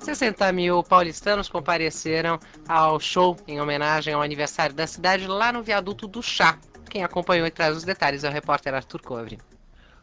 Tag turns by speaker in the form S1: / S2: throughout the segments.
S1: 60 mil paulistanos compareceram ao show em homenagem ao aniversário da cidade lá no viaduto do Chá. Quem acompanhou e traz os detalhes é o repórter Arthur Covre.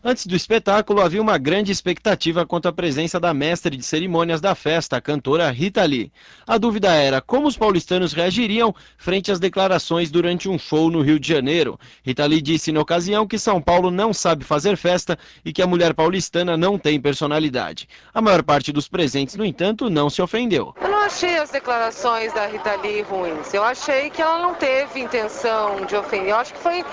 S2: Antes do espetáculo, havia uma grande expectativa quanto à presença da mestre de cerimônias da festa, a cantora Rita Lee. A dúvida era como os paulistanos reagiriam frente às declarações durante um show no Rio de Janeiro. Rita Lee disse na ocasião que São Paulo não sabe fazer festa e que a mulher paulistana não tem personalidade. A maior parte dos presentes, no entanto, não se ofendeu.
S3: Eu achei as declarações da Rita Lee ruins. Eu achei que ela não teve intenção de ofender. Eu acho que foi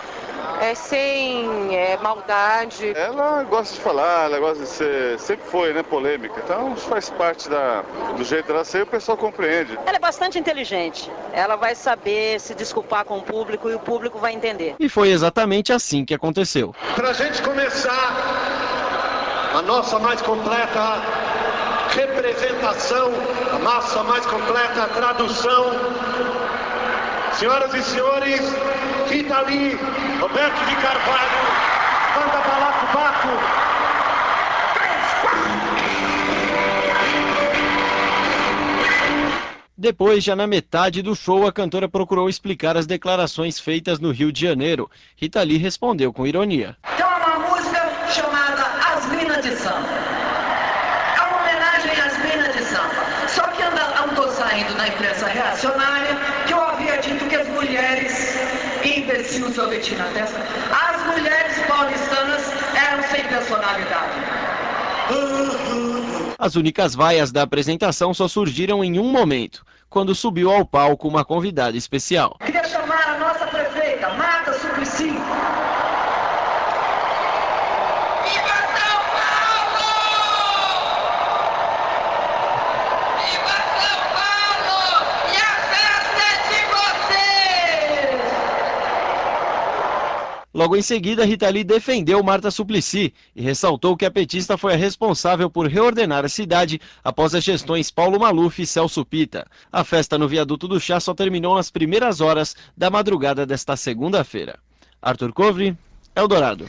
S3: é, sem é, maldade.
S4: Ela gosta de falar, ela gosta de ser, sempre foi, né, polêmica. Então faz parte da, do jeito dela ser e o pessoal compreende.
S5: Ela é bastante inteligente. Ela vai saber se desculpar com o público e o público vai entender.
S2: E foi exatamente assim que aconteceu.
S6: Para a gente começar a nossa mais completa representação, a massa mais completa tradução. Senhoras e senhores, Rita Lee, Roberto de Carvalho, Banda Balaco Baco.
S2: Depois, já na metade do show, a cantora procurou explicar as declarações feitas no Rio de Janeiro. Rita Lee respondeu com ironia.
S7: Tem uma música chamada As Minas de Samba. É uma homenagem às Minas de Samba. Só que andou saindo na imprensa reacionária que eu havia dito que as mulheres imbecil sorvete na testa. As mulheres paulistanas eram sem personalidade.
S2: As únicas vaias da apresentação só surgiram em um momento, quando subiu ao palco uma convidada especial.
S7: Queria chamar a nossa prefeita, Marta Suplicy.
S2: Logo em seguida, Rita Lee defendeu Marta Suplicy e ressaltou que a petista foi a responsável por reordenar a cidade após as gestões Paulo Maluf e Celso Pita. A festa no Viaduto do Chá só terminou nas primeiras horas da madrugada desta segunda-feira. Arthur Covre, Eldorado.